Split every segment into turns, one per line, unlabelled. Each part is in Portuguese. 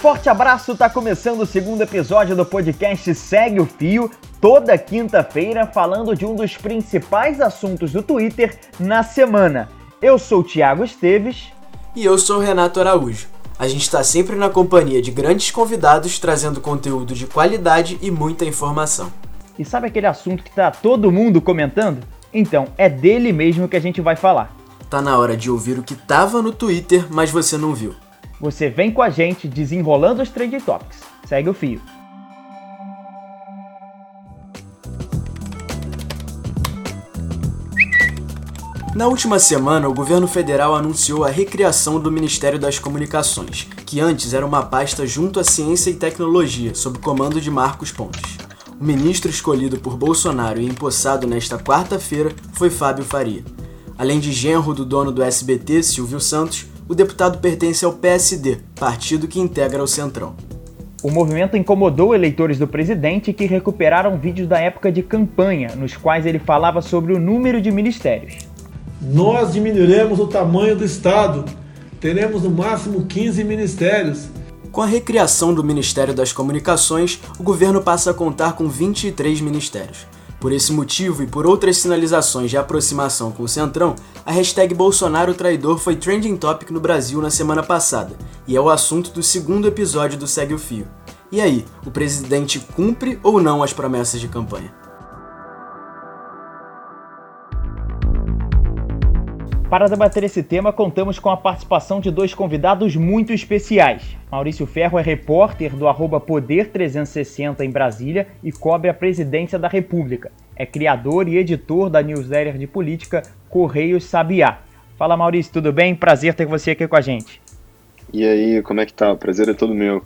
Forte abraço, tá começando o segundo episódio do podcast Segue o Fio, toda quinta-feira falando de um dos principais assuntos do Twitter na semana. Eu sou o Thiago Esteves.
E eu sou o Renato Araújo. A gente está sempre na companhia de grandes convidados trazendo conteúdo de qualidade e muita informação.
E sabe aquele assunto que tá todo mundo comentando? Então, é dele mesmo que a gente vai falar.
Tá na hora de ouvir o que tava no Twitter, mas você não viu.
Você vem com a gente desenrolando os trending topics. Segue o fio.
Na última semana, o governo federal anunciou a recriação do Ministério das Comunicações, que antes era uma pasta junto à Ciência e Tecnologia, sob comando de Marcos Pontes. O ministro escolhido por Bolsonaro e empossado nesta quarta-feira foi Fábio Faria. Além de genro do dono do SBT, Silvio Santos, o deputado pertence ao PSD, partido que integra o Centrão.
O movimento incomodou eleitores do presidente que recuperaram vídeos da época de campanha, nos quais ele falava sobre o número de ministérios.
Nós diminuiremos o tamanho do Estado. Teremos no máximo 15 ministérios.
Com a recriação do Ministério das Comunicações, o governo passa a contar com 23 ministérios. Por esse motivo e por outras sinalizações de aproximação com o Centrão, a hashtag Bolsonaro Traidor foi trending topic no Brasil na semana passada, e é o assunto do segundo episódio do Segue o Fio. E aí, o presidente cumpre ou não as promessas de campanha?
Para debater esse tema, contamos com a participação de dois convidados muito especiais. Maurício Ferro é repórter do Poder 360 em Brasília e cobre a presidência da República. É criador e editor da newsletter de política Correios Sabiá. Fala Maurício, tudo bem? Prazer ter você aqui com a gente.
E aí, como é que tá? O prazer é todo meu.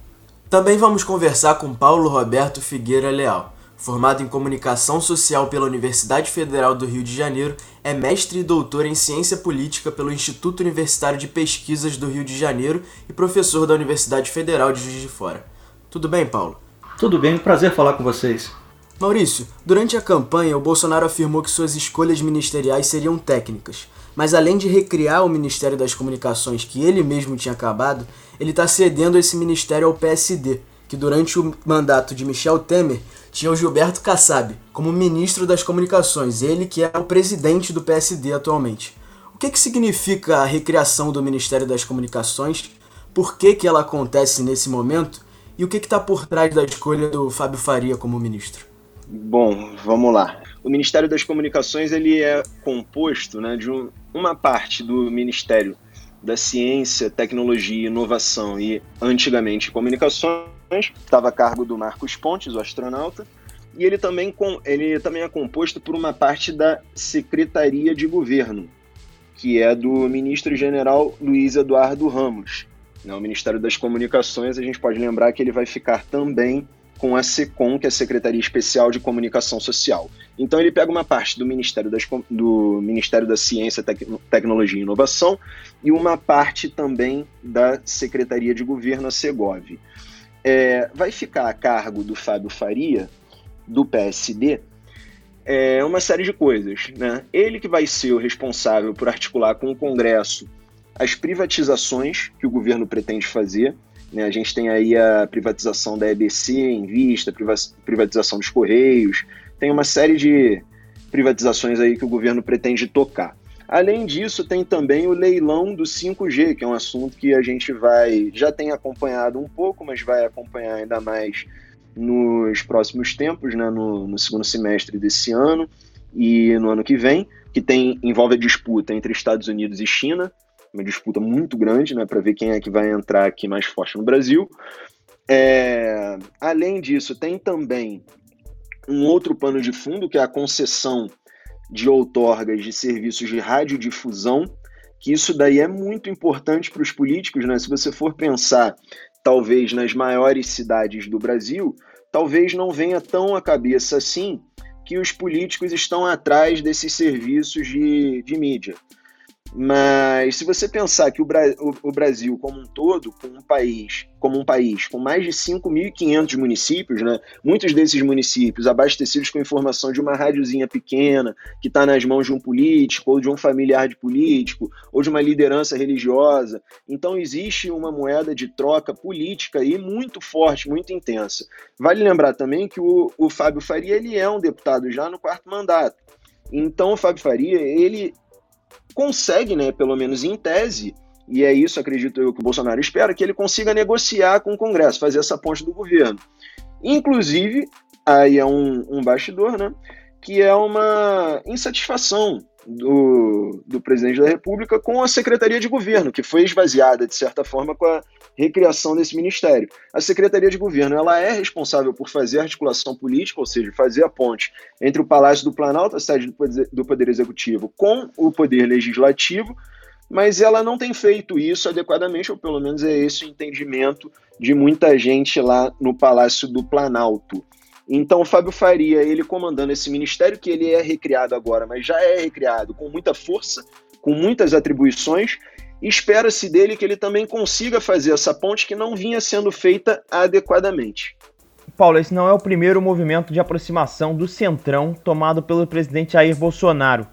Também vamos conversar com Paulo Roberto Figueira Leal. Formado em Comunicação Social pela Universidade Federal do Rio de Janeiro, é mestre e doutor em Ciência Política pelo Instituto Universitário de Pesquisas do Rio de Janeiro e professor da Universidade Federal de Juiz de Fora. Tudo bem, Paulo?
Tudo bem, prazer falar com vocês.
Maurício, durante a campanha, o Bolsonaro afirmou que suas escolhas ministeriais seriam técnicas, mas além de recriar o Ministério das Comunicações que ele mesmo tinha acabado, ele está cedendo esse ministério ao PSD, que durante o mandato de Michel Temer tinha o Gilberto Kassab como ministro das Comunicações, ele que é o presidente do PSD atualmente. O que, que significa a recriação do Ministério das Comunicações? Por que, que ela acontece nesse momento? E o que está por trás da escolha do Fábio Faria como ministro?
Bom, vamos lá. O Ministério das Comunicações ele é composto né, de um, uma parte do Ministério da Ciência, Tecnologia, Inovação e, antigamente, Comunicações, estava a cargo do Marcos Pontes, o astronauta, e ele também, com, ele também é composto por uma parte da Secretaria de Governo, que é do ministro-general Luiz Eduardo Ramos. Né, o Ministério das Comunicações, a gente pode lembrar que ele vai ficar também com a SECOM, que é a Secretaria Especial de Comunicação Social. Então ele pega uma parte do Ministério, das, do Ministério da Ciência, Tec, Tecnologia e Inovação e uma parte também da Secretaria de Governo, a SEGOV. É, vai ficar a cargo do Fábio Faria, do PSD, é, uma série de coisas. Né? Ele que vai ser o responsável por articular com o Congresso as privatizações que o governo pretende fazer, né? A gente tem aí a privatização da EBC em vista, privatização dos Correios, tem uma série de privatizações aí que o governo pretende tocar. Além disso, tem também o leilão do 5G, que é um assunto que a gente vai já tem acompanhado um pouco, mas vai acompanhar ainda mais nos próximos tempos, né, no, no segundo semestre desse ano e no ano que vem, que tem envolve a disputa entre Estados Unidos e China uma disputa muito grande, né, para ver quem é que vai entrar aqui mais forte no Brasil. É, além disso, tem também um outro pano de fundo, que é a concessão de outorgas de serviços de radiodifusão, que isso daí é muito importante para os políticos, né? Se você for pensar, talvez, nas maiores cidades do Brasil, talvez não venha tão à cabeça assim que os políticos estão atrás desses serviços de, de mídia. Mas se você pensar que o, Bra o, o Brasil como um todo, como um país, como um país com mais de 5.500 municípios, né, muitos desses municípios abastecidos com informação de uma rádiozinha pequena que está nas mãos de um político ou de um familiar de político ou de uma liderança religiosa, então existe uma moeda de troca política aí muito forte, muito intensa. Vale lembrar também que o, o Fábio Faria ele é um deputado já no quarto mandato. Então o Fábio Faria ele consegue, né, pelo menos em tese, e é isso, acredito eu, que o Bolsonaro espera, que ele consiga negociar com o Congresso, fazer essa ponte do governo. Inclusive, aí é um, um bastidor, né, que é uma insatisfação do, do presidente da República com a Secretaria de Governo, que foi esvaziada, de certa forma, com a recriação desse ministério. A Secretaria de Governo ela é responsável por fazer a articulação política, ou seja, fazer a ponte entre o Palácio do Planalto, a sede do Poder, do poder Executivo, com o Poder Legislativo, mas ela não tem feito isso adequadamente, ou pelo menos é esse o entendimento de muita gente lá no Palácio do Planalto. Então, o Fábio Faria, ele comandando esse ministério, que ele é recriado agora, mas já é recriado com muita força, com muitas atribuições, espera-se dele que ele também consiga fazer essa ponte que não vinha sendo feita adequadamente.
Paulo, esse não é o primeiro movimento de aproximação do Centrão tomado pelo presidente Jair Bolsonaro.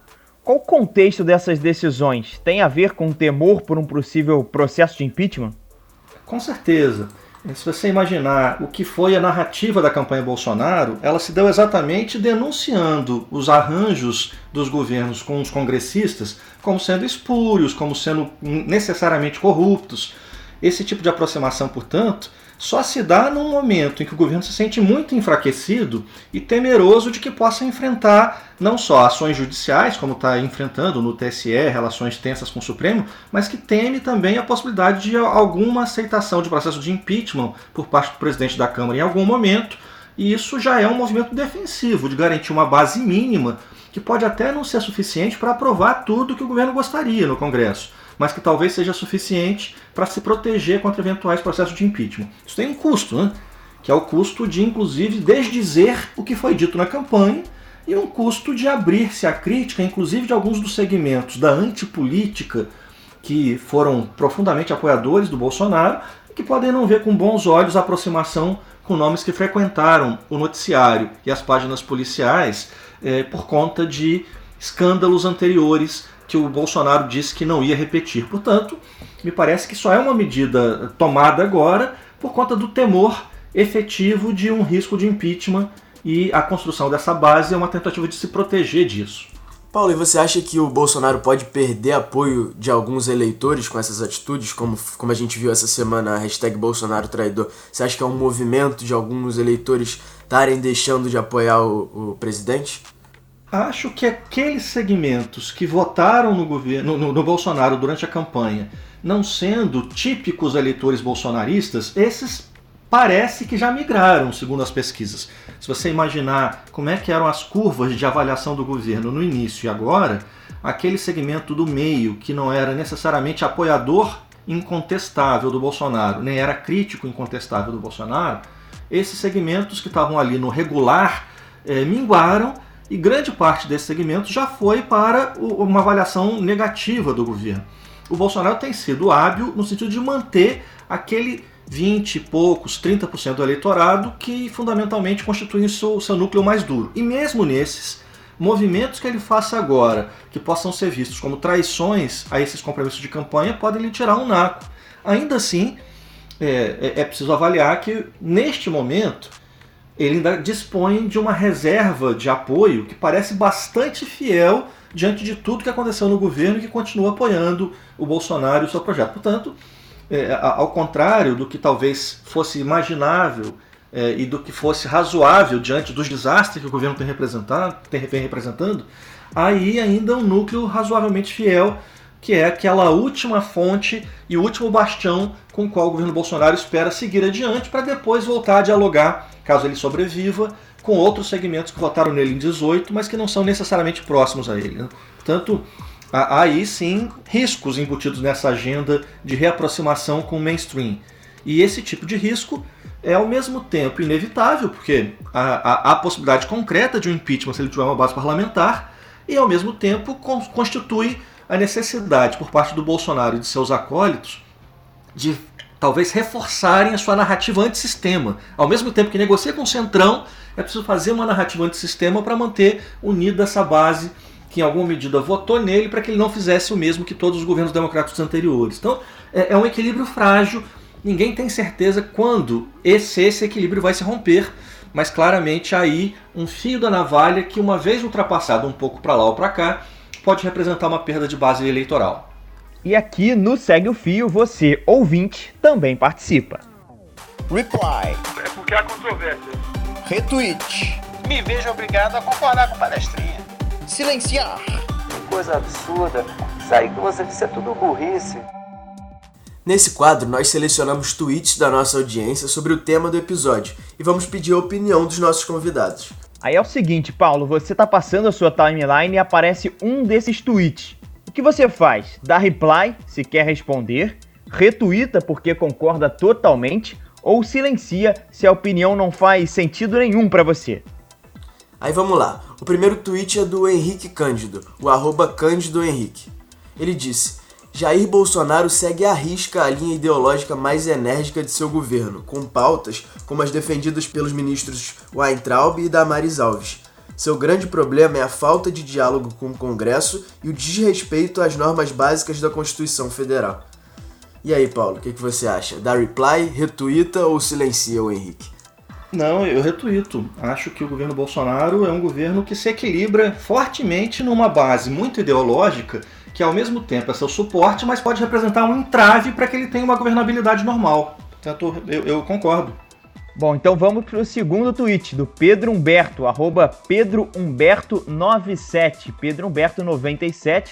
Qual o contexto dessas decisões? Tem a ver com o temor por um possível processo de impeachment?
Com certeza. Se você imaginar o que foi a narrativa da campanha Bolsonaro, ela se deu exatamente denunciando os arranjos dos governos com os congressistas como sendo espúrios, como sendo necessariamente corruptos. Esse tipo de aproximação, portanto, só se dá num momento em que o governo se sente muito enfraquecido e temeroso de que possa enfrentar não só ações judiciais, como está enfrentando no TSE, relações tensas com o Supremo, mas que teme também a possibilidade de alguma aceitação de processo de impeachment por parte do presidente da Câmara em algum momento. E isso já é um movimento defensivo, de garantir uma base mínima, que pode até não ser suficiente para aprovar tudo que o governo gostaria no Congresso mas que talvez seja suficiente para se proteger contra eventuais processos de impeachment. Isso tem um custo, né? que é o custo de, inclusive, desdizer o que foi dito na campanha e um custo de abrir-se à crítica, inclusive de alguns dos segmentos da antipolítica que foram profundamente apoiadores do Bolsonaro e que podem não ver com bons olhos a aproximação com nomes que frequentaram o noticiário e as páginas policiais eh, por conta de escândalos anteriores que o Bolsonaro disse que não ia repetir. Portanto, me parece que só é uma medida tomada agora por conta do temor efetivo de um risco de impeachment e a construção dessa base é uma tentativa de se proteger disso.
Paulo, e você acha que o Bolsonaro pode perder apoio de alguns eleitores com essas atitudes, como, como a gente viu essa semana a hashtag Bolsonaro traidor? Você acha que é um movimento de alguns eleitores estarem deixando de apoiar o, o presidente?
Acho que aqueles segmentos que votaram no governo, no, no, Bolsonaro durante a campanha, não sendo típicos eleitores bolsonaristas, esses parece que já migraram, segundo as pesquisas. Se você imaginar como é que eram as curvas de avaliação do governo no início e agora, aquele segmento do meio que não era necessariamente apoiador incontestável do Bolsonaro, nem era crítico incontestável do Bolsonaro, esses segmentos que estavam ali no regular eh, minguaram e grande parte desse segmento já foi para uma avaliação negativa do governo. O Bolsonaro tem sido hábil no sentido de manter aquele 20 e poucos, 30% do eleitorado que fundamentalmente constituem o seu, seu núcleo mais duro. E mesmo nesses, movimentos que ele faça agora, que possam ser vistos como traições a esses compromissos de campanha, podem lhe tirar um naco. Ainda assim, é, é, é preciso avaliar que, neste momento, ele ainda dispõe de uma reserva de apoio que parece bastante fiel diante de tudo que aconteceu no governo e que continua apoiando o Bolsonaro e o seu projeto. Portanto, é, ao contrário do que talvez fosse imaginável é, e do que fosse razoável diante dos desastres que o governo tem, representado, tem, vem representando, aí ainda um núcleo razoavelmente fiel, que é aquela última fonte e último bastião com o qual o governo Bolsonaro espera seguir adiante para depois voltar a dialogar caso ele sobreviva, com outros segmentos que votaram nele em 18, mas que não são necessariamente próximos a ele. Né? Portanto, há aí sim riscos embutidos nessa agenda de reaproximação com o mainstream. E esse tipo de risco é ao mesmo tempo inevitável, porque há, há, a possibilidade concreta de um impeachment se ele tiver uma base parlamentar, e ao mesmo tempo constitui a necessidade por parte do Bolsonaro e de seus acólitos de talvez reforçarem a sua narrativa antissistema. Ao mesmo tempo que negocia com o Centrão, é preciso fazer uma narrativa antissistema para manter unida essa base que em alguma medida votou nele para que ele não fizesse o mesmo que todos os governos democráticos anteriores. Então é, é um equilíbrio frágil, ninguém tem certeza quando esse, esse equilíbrio vai se romper, mas claramente aí um fio da navalha que, uma vez ultrapassado um pouco para lá ou para cá, pode representar uma perda de base eleitoral.
E aqui no Segue o Fio, você, ouvinte, também participa.
Reply.
É porque há controvérsia.
Retweet.
Me vejo obrigado a concordar com palestrinha.
Silenciar.
Que coisa absurda. Isso aí que você disse é tudo burrice.
Nesse quadro, nós selecionamos tweets da nossa audiência sobre o tema do episódio e vamos pedir a opinião dos nossos convidados.
Aí é o seguinte, Paulo, você tá passando a sua timeline e aparece um desses tweets. O que você faz? Dá reply se quer responder, retuita porque concorda totalmente ou silencia se a opinião não faz sentido nenhum para você.
Aí vamos lá. O primeiro tweet é do Henrique Cândido, o arroba Cândido Henrique. Ele disse: Jair Bolsonaro segue à risca a linha ideológica mais enérgica de seu governo, com pautas como as defendidas pelos ministros Weintraub e Damares Alves. Seu grande problema é a falta de diálogo com o Congresso e o desrespeito às normas básicas da Constituição Federal. E aí, Paulo, o que, que você acha? Dá reply, retuita ou silencia o Henrique?
Não, eu retuito. Acho que o governo Bolsonaro é um governo que se equilibra fortemente numa base muito ideológica que ao mesmo tempo é seu suporte, mas pode representar um entrave para que ele tenha uma governabilidade normal. Portanto, eu, eu concordo.
Bom, então vamos para o segundo tweet do Pedro Humberto, arroba Pedro Humberto97, Pedro Humberto97.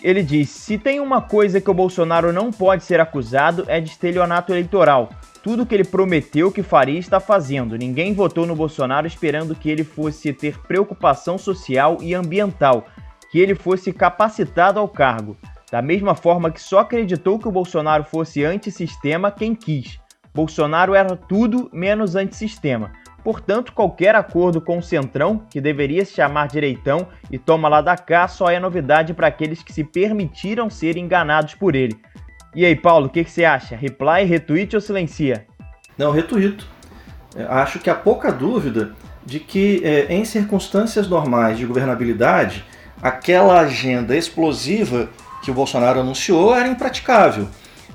Ele diz: Se tem uma coisa que o Bolsonaro não pode ser acusado é de estelionato eleitoral. Tudo que ele prometeu que faria está fazendo. Ninguém votou no Bolsonaro esperando que ele fosse ter preocupação social e ambiental que ele fosse capacitado ao cargo, da mesma forma que só acreditou que o Bolsonaro fosse antissistema quem quis. Bolsonaro era tudo menos antissistema. Portanto, qualquer acordo com o Centrão, que deveria se chamar direitão e toma lá da cá, só é novidade para aqueles que se permitiram ser enganados por ele. E aí, Paulo, o que, você acha? Reply, retweet ou silencia?
Não, retuito. É, acho que há pouca dúvida de que, é, em circunstâncias normais de governabilidade, aquela agenda explosiva que o Bolsonaro anunciou era impraticável.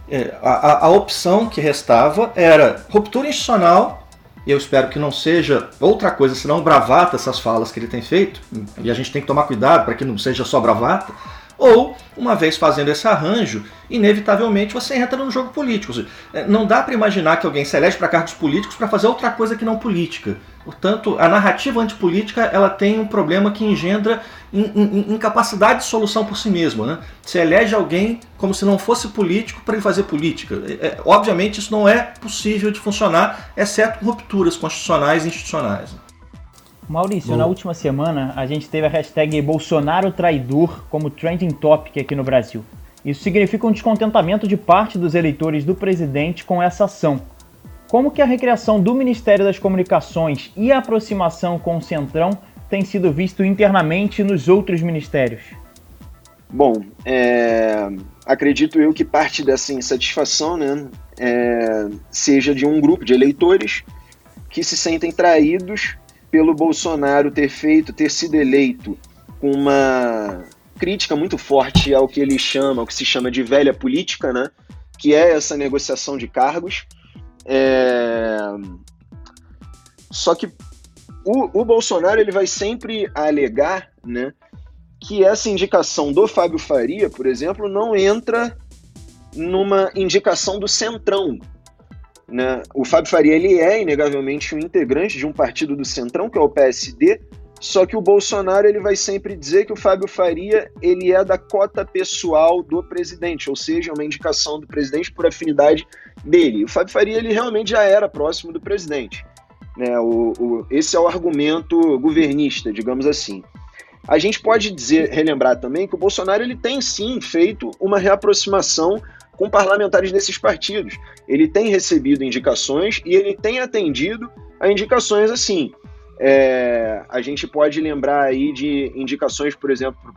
É, a, a, a opção que restava era ruptura institucional, e eu espero que não seja outra coisa senão bravata essas falas que ele tem feito, e a gente tem que tomar cuidado para que não seja só bravata, ou, uma vez fazendo esse arranjo, inevitavelmente você entra no jogo político. É, não dá para imaginar que alguém se elege para cargos políticos para fazer outra coisa que não política. Portanto, a narrativa antipolítica ela tem um problema que engendra incapacidade de solução por si mesmo. Né? Se elege alguém como se não fosse político para ele fazer política. É, é, obviamente isso não é possível de funcionar, exceto rupturas constitucionais e institucionais.
Maurício, Bom. na última semana a gente teve a hashtag Bolsonaro traidor como trending topic aqui no Brasil. Isso significa um descontentamento de parte dos eleitores do presidente com essa ação. Como que a recriação do Ministério das Comunicações e a aproximação com o Centrão tem sido visto internamente nos outros ministérios?
Bom, é, acredito eu que parte dessa insatisfação né, é, seja de um grupo de eleitores que se sentem traídos pelo Bolsonaro ter feito, ter sido eleito com uma crítica muito forte ao que ele chama, ao que se chama de velha política, né? Que é essa negociação de cargos. É... Só que o, o Bolsonaro ele vai sempre alegar, né? Que essa indicação do Fábio Faria, por exemplo, não entra numa indicação do Centrão, né? O Fábio Faria ele é inegavelmente um integrante de um partido do Centrão, que é o PSD, só que o Bolsonaro ele vai sempre dizer que o Fábio Faria ele é da cota pessoal do presidente, ou seja, uma indicação do presidente por afinidade dele. O Fábio Faria ele realmente já era próximo do presidente. Né? O, o, esse é o argumento governista, digamos assim. A gente pode dizer, relembrar também que o Bolsonaro ele tem sim feito uma reaproximação com parlamentares desses partidos. Ele tem recebido indicações e ele tem atendido a indicações assim. É, a gente pode lembrar aí de indicações, por exemplo,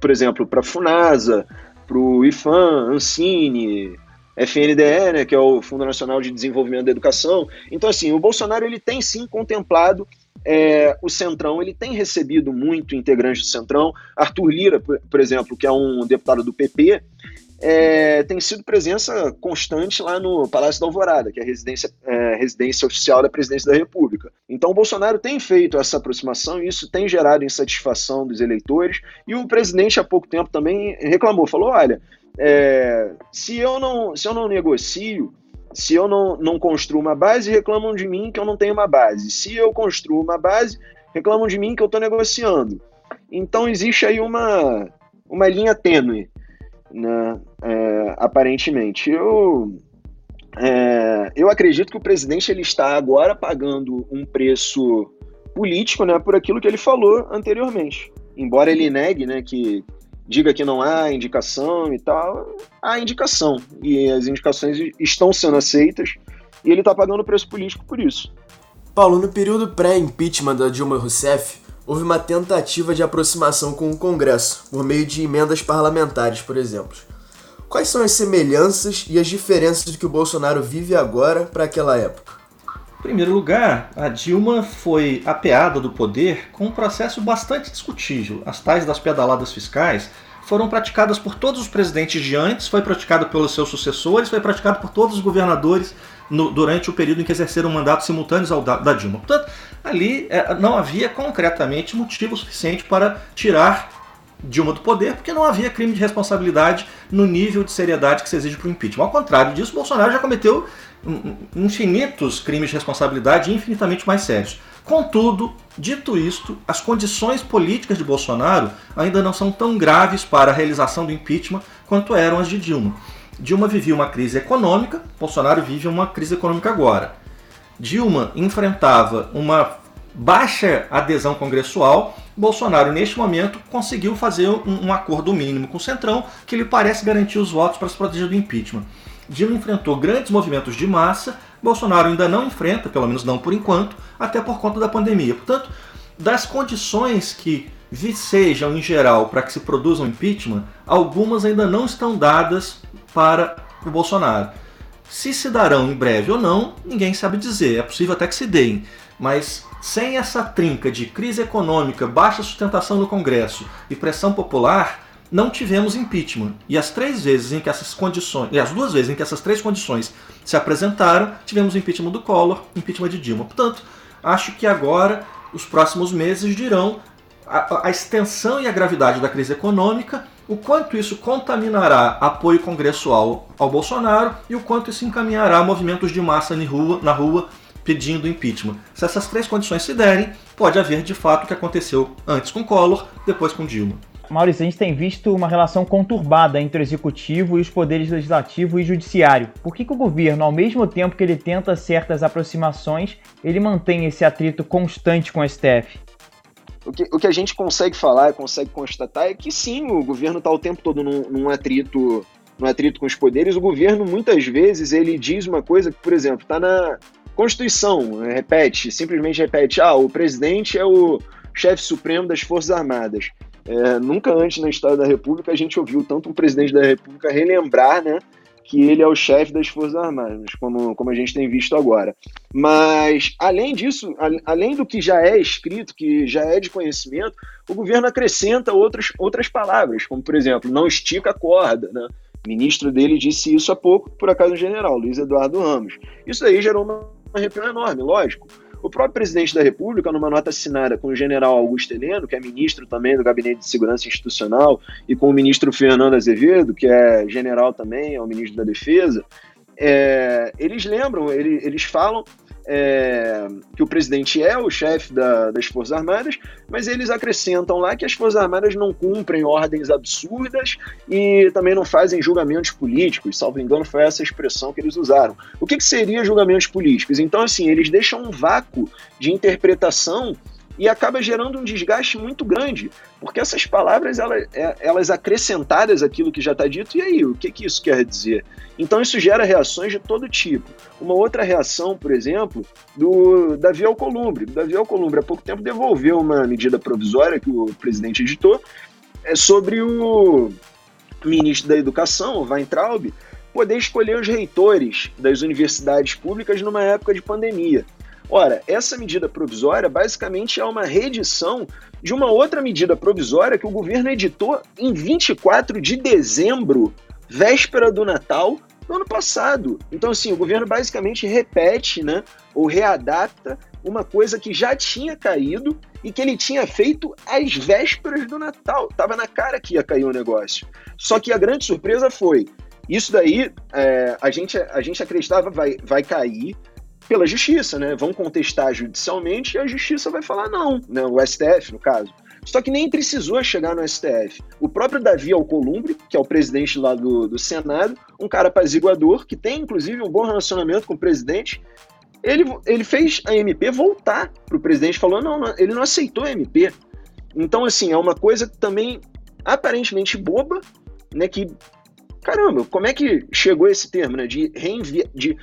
por exemplo, para FUNASA, para o IFAM, Ancine, FNDE, né, que é o Fundo Nacional de Desenvolvimento da Educação. Então, assim, o Bolsonaro ele tem sim contemplado é, o Centrão, ele tem recebido muito integrantes do Centrão. Arthur Lira, por, por exemplo, que é um deputado do PP, é, tem sido presença constante lá no Palácio da Alvorada, que é a residência, é, residência oficial da presidência da República. Então, o Bolsonaro tem feito essa aproximação e isso tem gerado insatisfação dos eleitores. E o presidente, há pouco tempo, também reclamou: falou, olha, é, se, eu não, se eu não negocio, se eu não, não construo uma base, reclamam de mim que eu não tenho uma base. Se eu construo uma base, reclamam de mim que eu estou negociando. Então, existe aí uma, uma linha tênue né, é, aparentemente. Eu, é, eu acredito que o presidente ele está agora pagando um preço político né, por aquilo que ele falou anteriormente. Embora ele negue né, que diga que não há indicação e tal, há indicação. E as indicações estão sendo aceitas e ele está pagando preço político por isso.
Paulo, no período pré-impeachment da Dilma Rousseff, houve uma tentativa de aproximação com o Congresso, por meio de emendas parlamentares, por exemplo. Quais são as semelhanças e as diferenças do que o Bolsonaro vive agora para aquela época?
Em primeiro lugar, a Dilma foi apeada do poder com um processo bastante discutível. As tais das pedaladas fiscais foram praticadas por todos os presidentes de antes, foi praticado pelos seus sucessores, foi praticado por todos os governadores no, durante o período em que exerceram mandatos simultâneos ao da, da Dilma. Portanto, ali é, não havia concretamente motivo suficiente para tirar Dilma do poder, porque não havia crime de responsabilidade no nível de seriedade que se exige para o impeachment. Ao contrário disso, Bolsonaro já cometeu infinitos crimes de responsabilidade infinitamente mais sérios. Contudo, dito isto, as condições políticas de Bolsonaro ainda não são tão graves para a realização do impeachment quanto eram as de Dilma. Dilma vivia uma crise econômica, Bolsonaro vive uma crise econômica agora. Dilma enfrentava uma baixa adesão congressual, Bolsonaro, neste momento, conseguiu fazer um, um, acordo mínimo com o Centrão que lhe parece garantir os votos para se proteger do impeachment. Dilma enfrentou grandes movimentos de massa, Bolsonaro ainda não enfrenta, pelo menos não por enquanto, até por conta da pandemia. Portanto, das condições que vicejam em geral para que se produza um impeachment, algumas ainda não estão dadas para o Bolsonaro. Se se darão em breve ou não, ninguém sabe dizer. É possível até que se deem. Mas sem essa trinca de crise econômica, baixa sustentação no Congresso e pressão popular, não tivemos impeachment. E as três vezes em que essas condições, e as duas vezes em que essas três condições se apresentaram, tivemos impeachment do Collor, impeachment de Dilma. Portanto, acho que agora os próximos meses dirão a, a extensão e a gravidade da crise econômica o quanto isso contaminará apoio congressual ao Bolsonaro e o quanto isso encaminhará movimentos de massa na rua, pedindo impeachment. Se essas três condições se derem, pode haver de fato o que aconteceu antes com Collor, depois com Dilma.
Maurício, a gente tem visto uma relação conturbada entre o executivo e os poderes legislativo e judiciário. Por que, que o governo, ao mesmo tempo que ele tenta certas aproximações, ele mantém esse atrito constante com o STF?
O que, o que a gente consegue falar, consegue constatar é que sim, o governo está o tempo todo num, num atrito num atrito com os poderes, o governo muitas vezes ele diz uma coisa que, por exemplo, está na Constituição, né, repete, simplesmente repete, ah, o presidente é o chefe supremo das Forças Armadas. É, nunca antes na história da República a gente ouviu tanto um presidente da República relembrar, né, que ele é o chefe das Forças Armadas, como, como a gente tem visto agora. Mas, além disso, a, além do que já é escrito, que já é de conhecimento, o governo acrescenta outras, outras palavras, como, por exemplo, não estica a corda, né? O ministro dele disse isso há pouco, por acaso, o general, Luiz Eduardo Ramos. Isso aí gerou uma arrepio enorme, lógico. O próprio presidente da República, numa nota assinada com o general Augusto Heleno, que é ministro também do Gabinete de Segurança Institucional, e com o ministro Fernando Azevedo, que é general também, é o ministro da Defesa, é, eles lembram, eles, eles falam é, que o presidente é o chefe da, das Forças Armadas, mas eles acrescentam lá que as Forças Armadas não cumprem ordens absurdas e também não fazem julgamentos políticos. Salvo engano, foi essa expressão que eles usaram. O que, que seria julgamentos políticos? Então, assim, eles deixam um vácuo de interpretação e acaba gerando um desgaste muito grande, porque essas palavras elas, é, elas acrescentadas aquilo que já está dito, e aí, o que, que isso quer dizer? Então isso gera reações de todo tipo. Uma outra reação, por exemplo, do Davi Alcolumbre. O Davi Alcolumbre há pouco tempo devolveu uma medida provisória que o presidente editou, é sobre o ministro da Educação, o Weintraub, poder escolher os reitores das universidades públicas numa época de pandemia. Ora, essa medida provisória basicamente é uma reedição de uma outra medida provisória que o governo editou em 24 de dezembro, véspera do Natal, no ano passado. Então, assim, o governo basicamente repete, né, ou readapta uma coisa que já tinha caído e que ele tinha feito às vésperas do Natal. Tava na cara que ia cair o negócio. Só que a grande surpresa foi isso daí, é, a, gente, a gente acreditava vai, vai cair pela justiça, né? Vão contestar judicialmente e a justiça vai falar não, né? o STF, no caso. Só que nem precisou chegar no STF. O próprio Davi Alcolumbre, que é o presidente lá do, do Senado, um cara apaziguador, que tem inclusive um bom relacionamento com o presidente, ele, ele fez a MP voltar para o presidente, falou: não, ele não aceitou a MP. Então, assim, é uma coisa também aparentemente boba, né, que caramba, como é que chegou esse termo, né? De reenviar. De,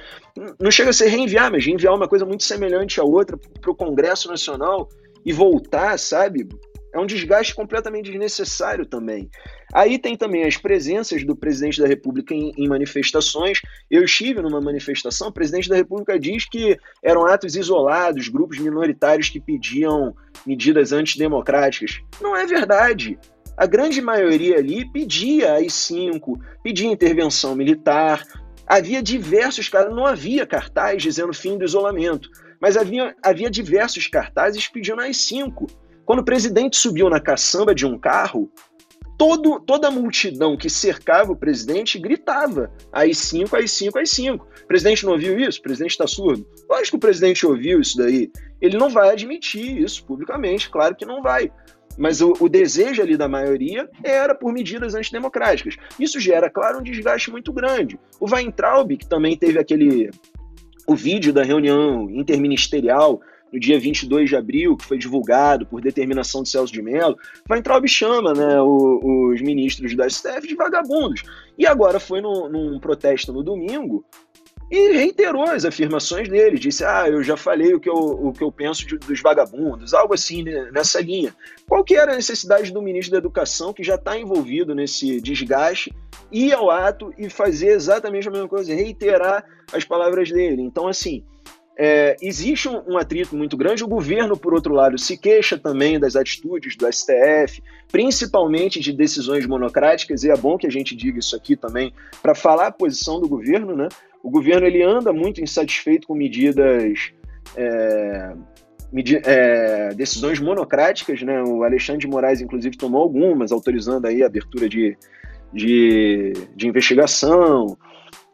não chega a ser reenviar, mas de enviar uma coisa muito semelhante à outra para o Congresso Nacional e voltar, sabe? É um desgaste completamente desnecessário também. Aí tem também as presenças do presidente da República em, em, manifestações. Eu estive numa manifestação, o presidente da República diz que eram atos isolados, grupos minoritários que pediam medidas antidemocráticas. Não é verdade a grande maioria ali pedia AI-5, pedia intervenção militar. Havia diversos caras, não havia cartaz dizendo fim do isolamento, mas havia, havia diversos cartazes pedindo AI-5. Quando o presidente subiu na caçamba de um carro, todo, toda a multidão que cercava o presidente gritava AI-5, AI-5, AI-5. O presidente não ouviu isso? O presidente está surdo? Lógico que o presidente ouviu isso daí. Ele não vai admitir isso publicamente, claro que não vai mas o, o, desejo ali da maioria era por medidas antidemocráticas. Isso gera, claro, um desgaste muito grande. O Weintraub, que também teve aquele o vídeo da reunião interministerial no dia 22 de abril, que foi divulgado por determinação de Celso de Mello, Weintraub chama né, o, os ministros da STF de vagabundos. E agora foi no, num protesto no domingo, e reiterou as afirmações dele, disse, ah, eu já falei o que eu, o que eu penso de, dos vagabundos, algo assim né, nessa linha. Qual que era a necessidade do ministro da Educação, que já está envolvido nesse desgaste, ir ao ato e fazer exatamente a mesma coisa, reiterar as palavras dele? Então, assim, é, existe um, um, atrito muito grande. O governo, por outro lado, se queixa também das atitudes do STF, principalmente de decisões monocráticas, e é bom que a gente diga isso aqui também, para falar a posição do governo, né? O governo ele anda muito insatisfeito com medidas, é, medi é, decisões monocráticas, né? O Alexandre de Moraes, inclusive, tomou algumas, autorizando aí a abertura de, de, de investigação.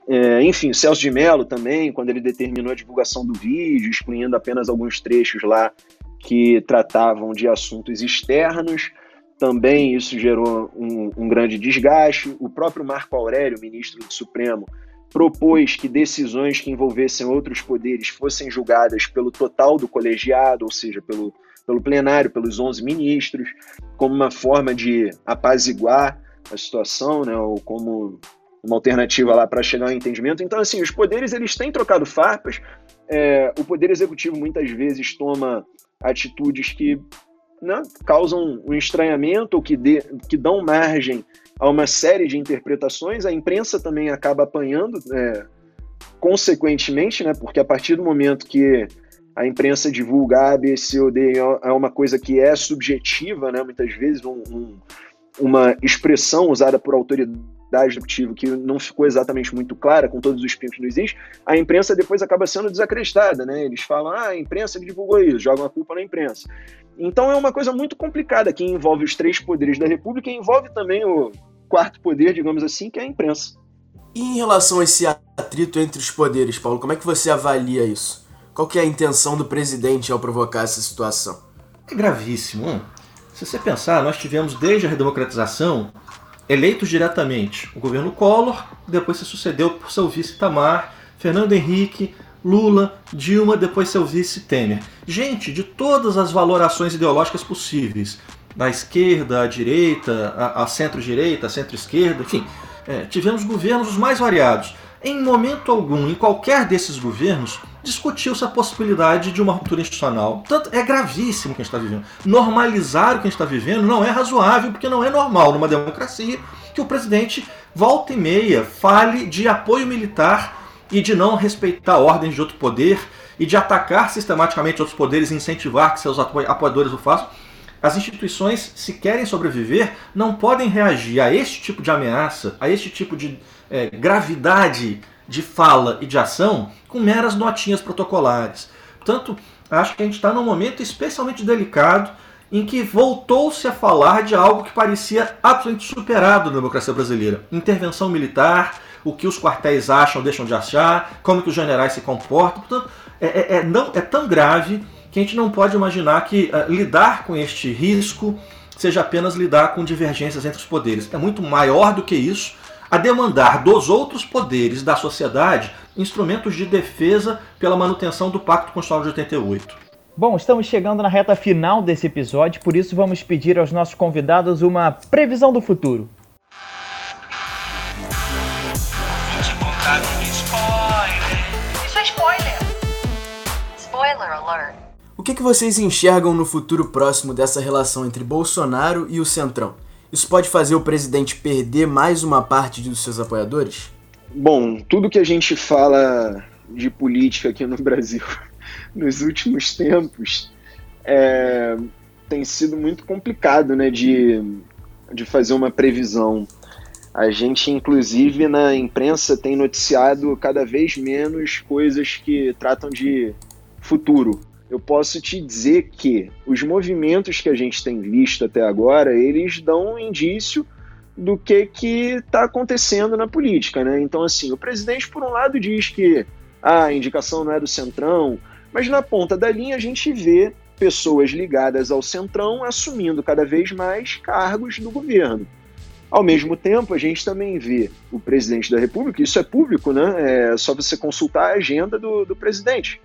É, enfim, Celso de Mello também, quando ele determinou a divulgação do vídeo, excluindo apenas alguns trechos lá que tratavam de assuntos externos, também isso gerou um, um grande desgaste. O próprio Marco Aurélio, ministro do Supremo, propôs que decisões que envolvessem outros poderes fossem julgadas pelo total do colegiado, ou seja, pelo, pelo plenário, pelos 11 ministros, como uma forma de apaziguar a situação, né, ou como uma alternativa lá para chegar ao entendimento. Então, assim, os poderes eles têm trocado farpas. É, o poder executivo muitas vezes toma atitudes que né, causam um estranhamento ou que, que dão margem a uma série de interpretações. A imprensa também acaba apanhando, é, consequentemente, né, porque a partir do momento que a imprensa divulga A, B, C ou D é uma coisa que é subjetiva, né, muitas vezes um, um, uma expressão usada por autoridade executivo que não ficou exatamente muito clara, com todos os pincos que não existe, a imprensa depois acaba sendo desacreditada, né? Eles falam, ah, a imprensa que divulgou isso, jogam a culpa na imprensa. Então é uma coisa muito complicada que envolve os três poderes da República e envolve também o quarto poder, digamos assim, que é a imprensa.
E em relação a esse atrito entre os poderes, Paulo, como é que você avalia isso? Qual que é a intenção do presidente ao provocar essa situação?
É gravíssimo. Se você pensar, nós tivemos desde a redemocratização eleitos diretamente o governo Collor, depois se sucedeu por seu vice Tamar, Fernando Henrique, Lula, Dilma, depois seu vice Temer. Gente de todas as valorações ideológicas possíveis, da esquerda à direita, a centro-direita, a centro-esquerda, enfim, é, tivemos governos os mais variados. Em momento algum, em qualquer desses governos, discutiu-se a possibilidade de uma ruptura institucional. Tanto é gravíssimo o que a gente está vivendo. Normalizar o que a gente está vivendo não é razoável, porque não é normal numa democracia que o presidente volta e meia fale de apoio militar e de não respeitar ordens de outro poder e de atacar sistematicamente outros poderes e incentivar que seus apoiadores o façam. As instituições, se querem sobreviver, não podem reagir a este tipo de ameaça, a este tipo de é, gravidade de fala e de ação com meras notinhas protocolares. Portanto, acho que a gente está num momento especialmente delicado em que voltou-se a falar de algo que parecia absolutamente superado na democracia brasileira: intervenção militar, o que os quartéis acham deixam de achar, como que os generais se comportam. Portanto, é, é, é não, é tão grave que a gente não pode imaginar que uh, lidar com este risco seja apenas lidar com divergências entre os poderes. É muito maior do que isso a demandar dos outros poderes da sociedade instrumentos de defesa pela manutenção do Pacto Constitucional de 88.
Bom, estamos chegando na reta final desse episódio, por isso vamos pedir aos nossos convidados uma previsão do futuro.
Isso é spoiler. Spoiler alert.
O que, que vocês enxergam no futuro próximo dessa relação entre Bolsonaro e o Centrão? Isso pode fazer o presidente perder mais uma parte dos seus apoiadores?
Bom, tudo que a gente fala de política aqui no Brasil nos últimos tempos é, tem sido muito complicado né, de, de fazer uma previsão. A gente, inclusive, na imprensa tem noticiado cada vez menos coisas que tratam de futuro. Eu posso te dizer que os movimentos que a gente tem visto até agora, eles dão um indício do que que está acontecendo na política, né? Então, assim, o presidente, por um lado, diz que ah, a indicação não é do Centrão, mas na ponta da linha a gente vê pessoas ligadas ao Centrão assumindo cada vez mais cargos do governo. Ao mesmo tempo, a gente também vê o presidente da República, isso é público, né? É só você consultar a agenda do, do presidente.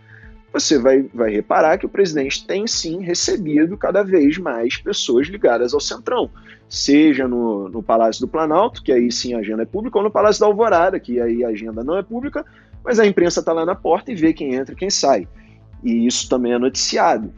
Você vai, vai reparar que o presidente tem sim recebido cada vez mais pessoas ligadas ao Centrão, seja no, no Palácio do Planalto, que aí sim a agenda é pública, ou no Palácio da Alvorada, que aí a agenda não é pública, mas a imprensa está lá na porta e vê quem entra e quem sai. E isso também é noticiado.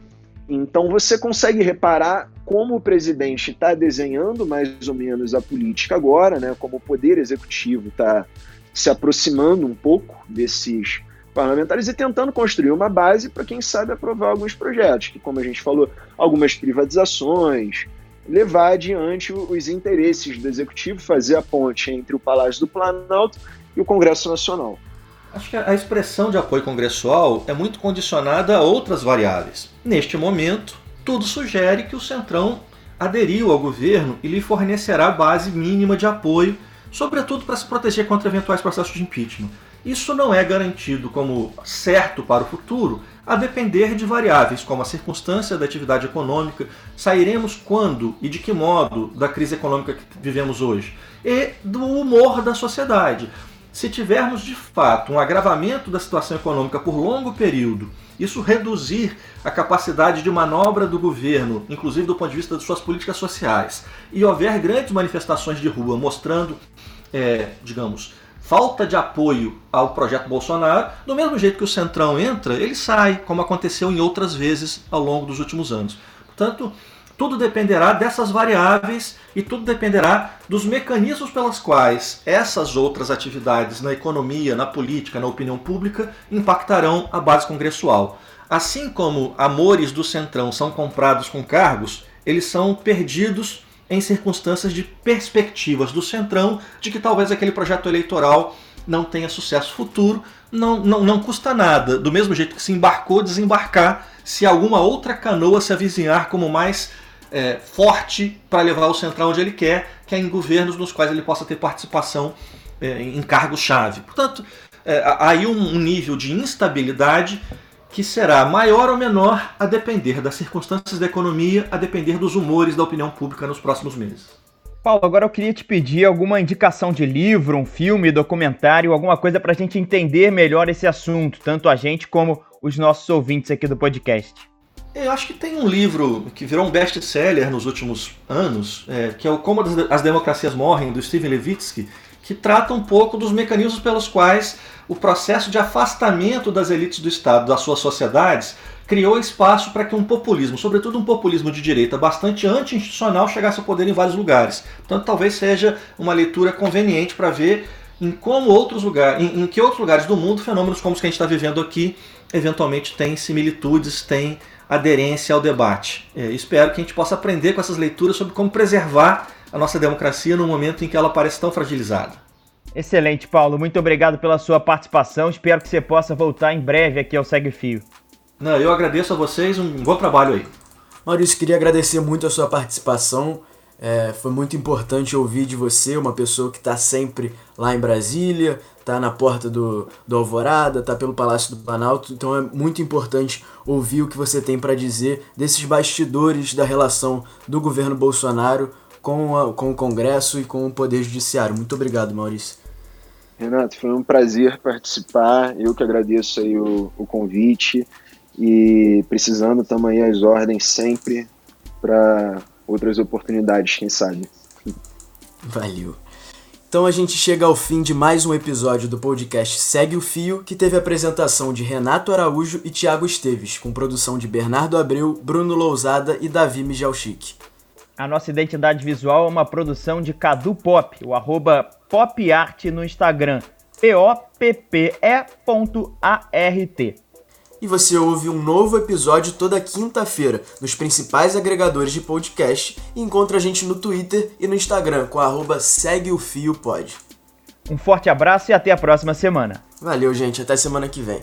Então você consegue reparar como o presidente está desenhando mais ou menos a política agora, né? Como o poder executivo está se aproximando um pouco desses parlamentares e tentando construir uma base para quem sabe aprovar alguns projetos, que como a gente falou, algumas privatizações, levar adiante os interesses do executivo, fazer a ponte entre o Palácio do Planalto e o Congresso Nacional.
Acho que a expressão de apoio congressual é muito condicionada a outras variáveis. Neste momento, tudo sugere que o Centrão aderiu ao governo e lhe fornecerá base mínima de apoio, sobretudo para se proteger contra eventuais processos de impeachment. Isso não é garantido como certo para o futuro, a depender de variáveis como a circunstância da atividade econômica, sairemos quando e de que modo da crise econômica que vivemos hoje, e do humor da sociedade. Se tivermos de fato um agravamento da situação econômica por longo período, isso reduzir a capacidade de manobra do governo, inclusive do ponto de vista de suas políticas sociais, e houver grandes manifestações de rua mostrando, é, digamos, falta de apoio ao projeto Bolsonaro, do mesmo jeito que o Centrão entra, ele sai, como aconteceu em outras vezes ao longo dos últimos anos. Portanto, tudo dependerá dessas variáveis e tudo dependerá dos mecanismos pelos quais essas outras atividades na economia, na política, na opinião pública impactarão a base congressual. Assim como amores do Centrão são comprados com cargos, eles são perdidos em circunstâncias de perspectivas do Centrão de que talvez aquele projeto eleitoral não tenha sucesso futuro, não, não, não custa nada. Do mesmo jeito que se embarcou, desembarcar se alguma outra canoa se avizinhar como mais é, forte para levar o Central onde ele quer, que é em governos nos quais ele possa ter participação é, em cargos-chave. Portanto, é, aí um nível de instabilidade que será maior ou menor a depender das circunstâncias da economia, a depender dos humores da opinião pública nos próximos meses.
Paulo, agora eu queria te pedir alguma indicação de livro, um filme, documentário, alguma coisa para a gente entender melhor esse assunto, tanto a gente como os nossos ouvintes aqui do podcast.
Eu acho que tem um livro que virou um best-seller nos últimos anos, é, que é o Como as Democracias Morrem, do Steven Levitsky, que trata um pouco dos mecanismos pelos quais o processo de afastamento das elites do Estado das suas sociedades criou espaço para que um populismo, sobretudo um populismo de direita bastante anti-institucional, chegasse ao poder em vários lugares. Portanto, talvez seja uma leitura conveniente para ver em como outros lugares, em, em, que outros lugares do mundo fenômenos como os que a gente está vivendo aqui eventualmente têm similitudes, têm aderência ao debate. É, espero que a gente possa aprender com essas leituras sobre como preservar a nossa democracia no momento em que ela parece tão fragilizada.
Excelente, Paulo. Muito obrigado pela sua participação. Espero que você possa voltar em breve aqui ao Segue Fio.
Não, eu agradeço a vocês, um bom trabalho aí.
Maurício, queria agradecer muito a sua participação. É, foi muito importante ouvir de você, uma pessoa que está sempre lá em Brasília, está na porta do, do Alvorada, está pelo Palácio do Planalto. Então é muito importante ouvir o que você tem para dizer desses bastidores da relação do governo Bolsonaro com, a, com o Congresso e com o Poder Judiciário. Muito obrigado, Maurício.
Renato, foi um prazer participar. Eu que agradeço aí o, o convite. E precisando também as ordens sempre para outras oportunidades, quem sabe.
Valeu. Então a gente chega ao fim de mais um episódio do podcast Segue o Fio, que teve a apresentação de Renato Araújo e Tiago Esteves, com produção de Bernardo Abreu, Bruno Lousada e Davi Mijalchik.
A nossa identidade visual é uma produção de Cadu Pop, o arroba popart no Instagram, P-O-P-P-E.A-R-T
e você ouve um novo episódio toda quinta-feira nos principais agregadores de podcast e encontra a gente no Twitter e no Instagram com arroba segue o fio pod.
Um forte abraço e até a próxima semana.
Valeu, gente. Até semana que vem.